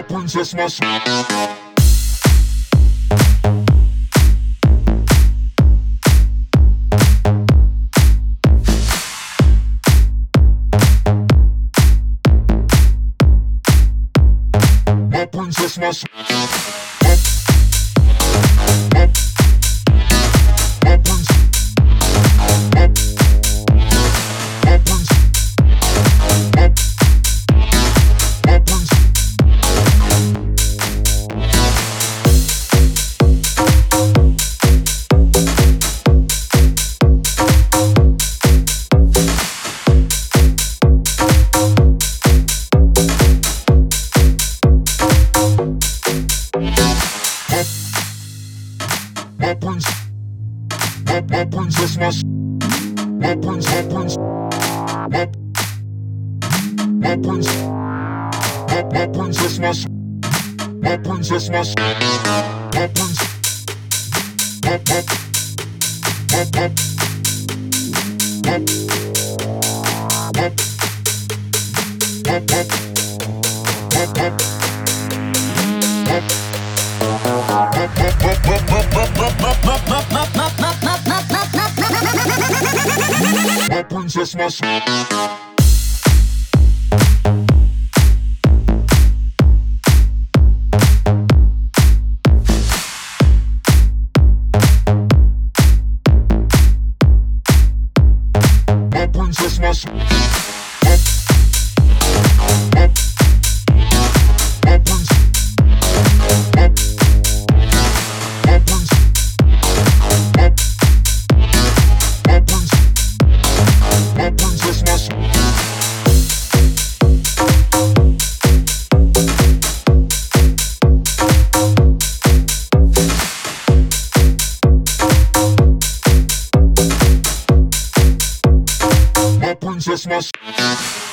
my princess, my. My princess, my. My my princess, my my prince, my prince. My my prince. My my princess, my my princess, my my prince. My my my my my my my my my My princess, my My princess, my Princess Must.